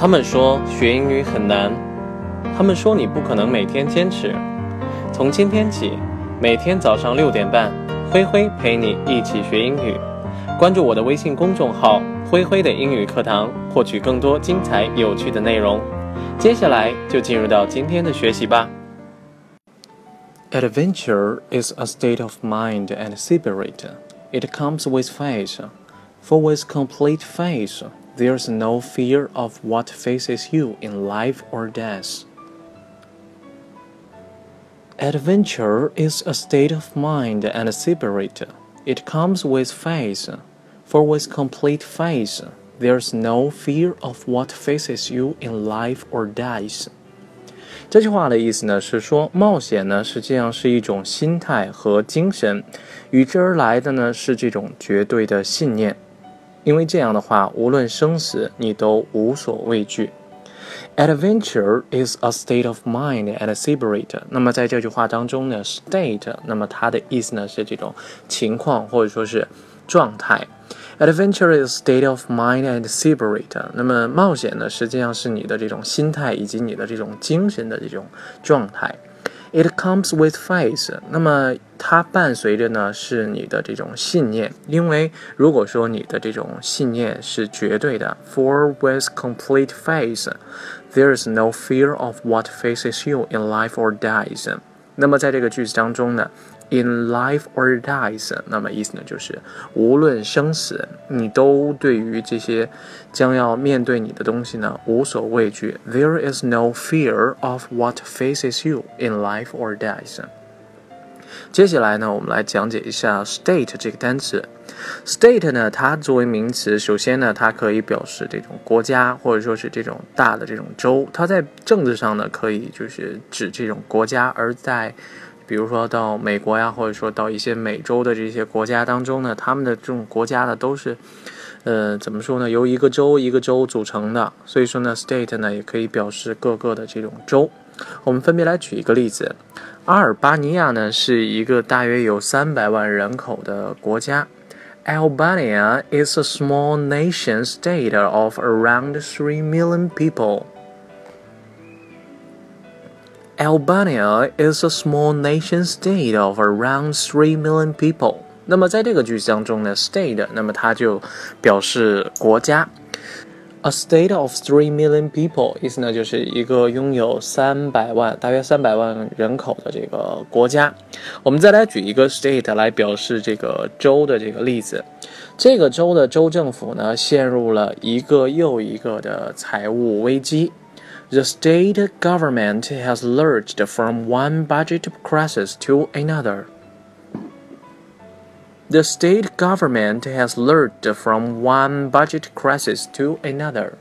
他们说学英语很难，他们说你不可能每天坚持。从今天起，每天早上六点半，灰灰陪你一起学英语。关注我的微信公众号“灰灰的英语课堂”，获取更多精彩有趣的内容。接下来就进入到今天的学习吧。Adventure is a state of mind and spirit. It comes with faith. For with complete faith, there's no fear of what faces you in life or death. Adventure is a state of mind and spirit. It comes with faith. For with complete faith, there's no fear of what faces you in life or death. 这句话的意思呢是说，冒险呢实际上是一种心态和精神，与之而来的呢是这种绝对的信念。 因为这样的话，无论生死，你都无所畏惧。Adventure is a state of mind and spirit。那么在这句话当中呢，state，那么它的意思呢是这种情况或者说是状态。Adventure is a state of mind and spirit。那么冒险呢，实际上是你的这种心态以及你的这种精神的这种状态。It comes with faith，那么它伴随着呢是你的这种信念，因为如果说你的这种信念是绝对的，For with complete faith, there is no fear of what faces you in life or dies。那么在这个句子当中呢。In life or dies，那么意思呢就是无论生死，你都对于这些将要面对你的东西呢无所畏惧。There is no fear of what faces you in life or dies。接下来呢，我们来讲解一下 state 这个单词。State 呢，它作为名词，首先呢，它可以表示这种国家或者说是这种大的这种州。它在政治上呢，可以就是指这种国家，而在比如说到美国呀，或者说到一些美洲的这些国家当中呢，他们的这种国家呢都是，呃，怎么说呢？由一个州一个州组成的，所以说呢，state 呢也可以表示各个的这种州。我们分别来举一个例子，阿尔巴尼亚呢是一个大约有三百万人口的国家。Albania is a small nation state of around three million people. Albania is a small nation-state of around three million people。那么在这个句子当中呢，state，那么它就表示国家。A state of three million people，意思呢就是一个拥有三百万，大约三百万人口的这个国家。我们再来举一个 state 来表示这个州的这个例子。这个州的州政府呢，陷入了一个又一个的财务危机。The state government has lurched from one budget crisis to another. The state government has lurched from one budget crisis to another.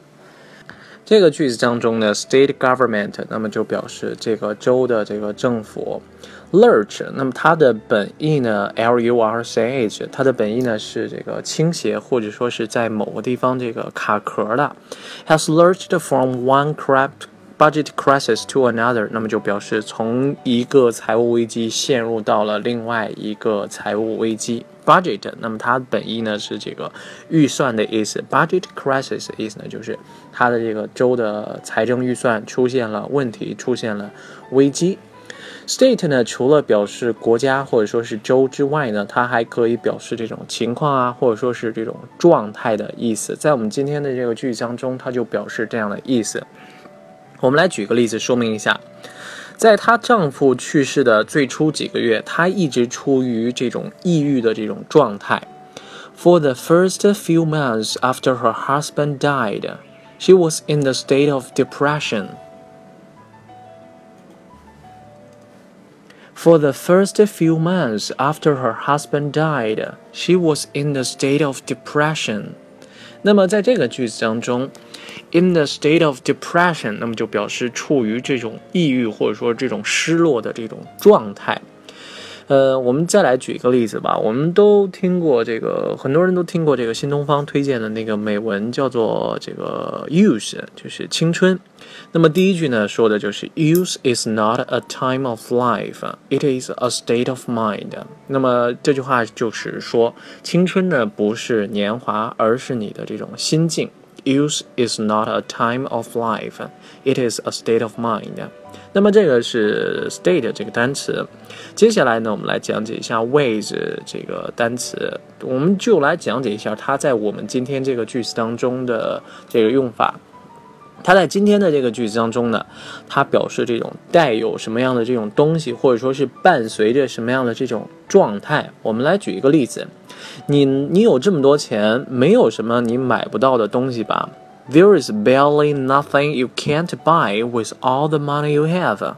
这个句子当中呢，state government，那么就表示这个州的这个政府。 lurch，那么它的本意呢，l u r c h，它的本意呢是这个倾斜或者说是在某个地方这个卡壳的，has lurched from one corrupt budget crisis to another，那么就表示从一个财务危机陷入到了另外一个财务危机。budget，那么它本意呢是这个预算的意思，budget crisis 的意思呢就是它的这个州的财政预算出现了问题，出现了危机。State 呢，除了表示国家或者说是州之外呢，它还可以表示这种情况啊，或者说是这种状态的意思。在我们今天的这个句子当中，它就表示这样的意思。我们来举个例子说明一下，在她丈夫去世的最初几个月，她一直处于这种抑郁的这种状态。For the first few months after her husband died, she was in the state of depression. For the first few months after her husband died, she was in the state of depression. 那么在这个句子当中，in the state of depression，那么就表示处于这种抑郁或者说这种失落的这种状态。 呃，我们再来举一个例子吧。我们都听过这个，很多人都听过这个新东方推荐的那个美文，叫做这个 youth，就是青春。那么第一句呢，说的就是 youth is not a time of life，it is a state of mind。那么这句话就是说，青春呢不是年华，而是你的这种心境。Youth is not a time of life; it is a state of mind. 那么这个是 state 这个单词。接下来呢，我们来讲解一下 with 这个单词。我们就来讲解一下它在我们今天这个句子当中的这个用法。它在今天的这个句子当中呢，它表示这种带有什么样的这种东西，或者说是伴随着什么样的这种状态。我们来举一个例子：你你有这么多钱，没有什么你买不到的东西吧 ？There is barely nothing you can't buy with all the money you have.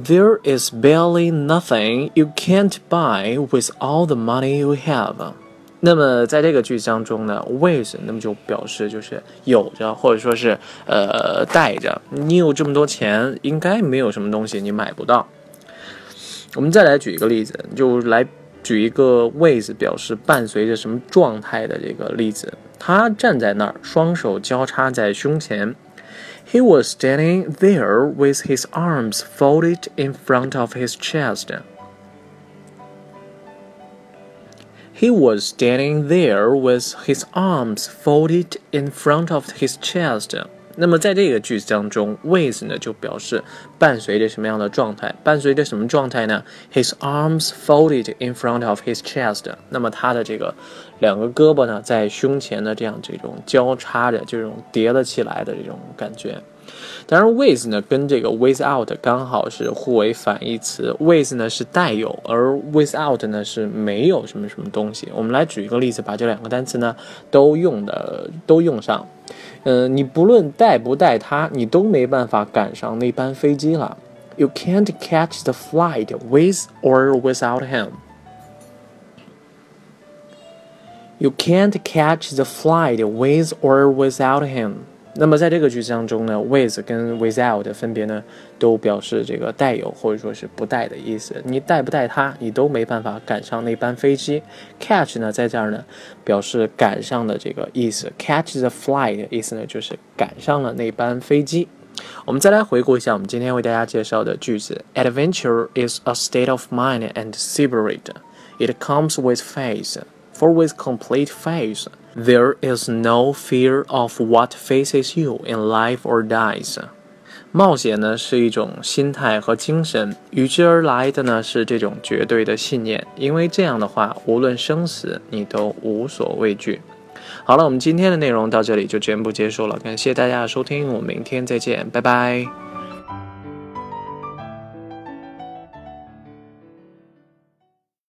There is barely nothing you can't buy with all the money you have. 那么在这个句子当中呢，with 那么就表示就是有着或者说是呃带着。你有这么多钱，应该没有什么东西你买不到。我们再来举一个例子，就来 举一个 with 表示伴随着什么状态的这个例子。他站在那儿，双手交叉在胸前。He was standing there with his arms folded in front of his chest. He was standing there with his arms folded in front of his chest。 那么在这个句子当中，with 呢就表示伴随着什么样的状态？伴随着什么状态呢？His arms folded in front of his chest。那么他的这个两个胳膊呢在胸前的这样这种交叉着，这种叠了起来的这种感觉。当然，with 呢跟这个 without 刚好是互为反义词。with 呢是带有，而 without 呢是没有什么什么东西。我们来举一个例子，把这两个单词呢都用的都用上。嗯，你不论带不带它，你都没办法赶上那班飞机了。You can't catch the flight with or without him. You can't catch the flight with or without him. 那么在这个句子当中呢，with 跟 without 分别呢都表示这个带有或者说是不带的意思。你带不带它，你都没办法赶上那班飞机。catch 呢在这儿呢表示赶上的这个意思，catch the flight 的意思呢就是赶上了那班飞机。我们再来回顾一下我们今天为大家介绍的句子：Adventure is a state of mind and separate. It comes with faith, for with complete faith. There is no fear of what faces you in life or dies。冒险呢是一种心态和精神，与之而来的呢是这种绝对的信念。因为这样的话，无论生死，你都无所畏惧。好了，我们今天的内容到这里就全部结束了，感谢大家的收听，我们明天再见，拜拜。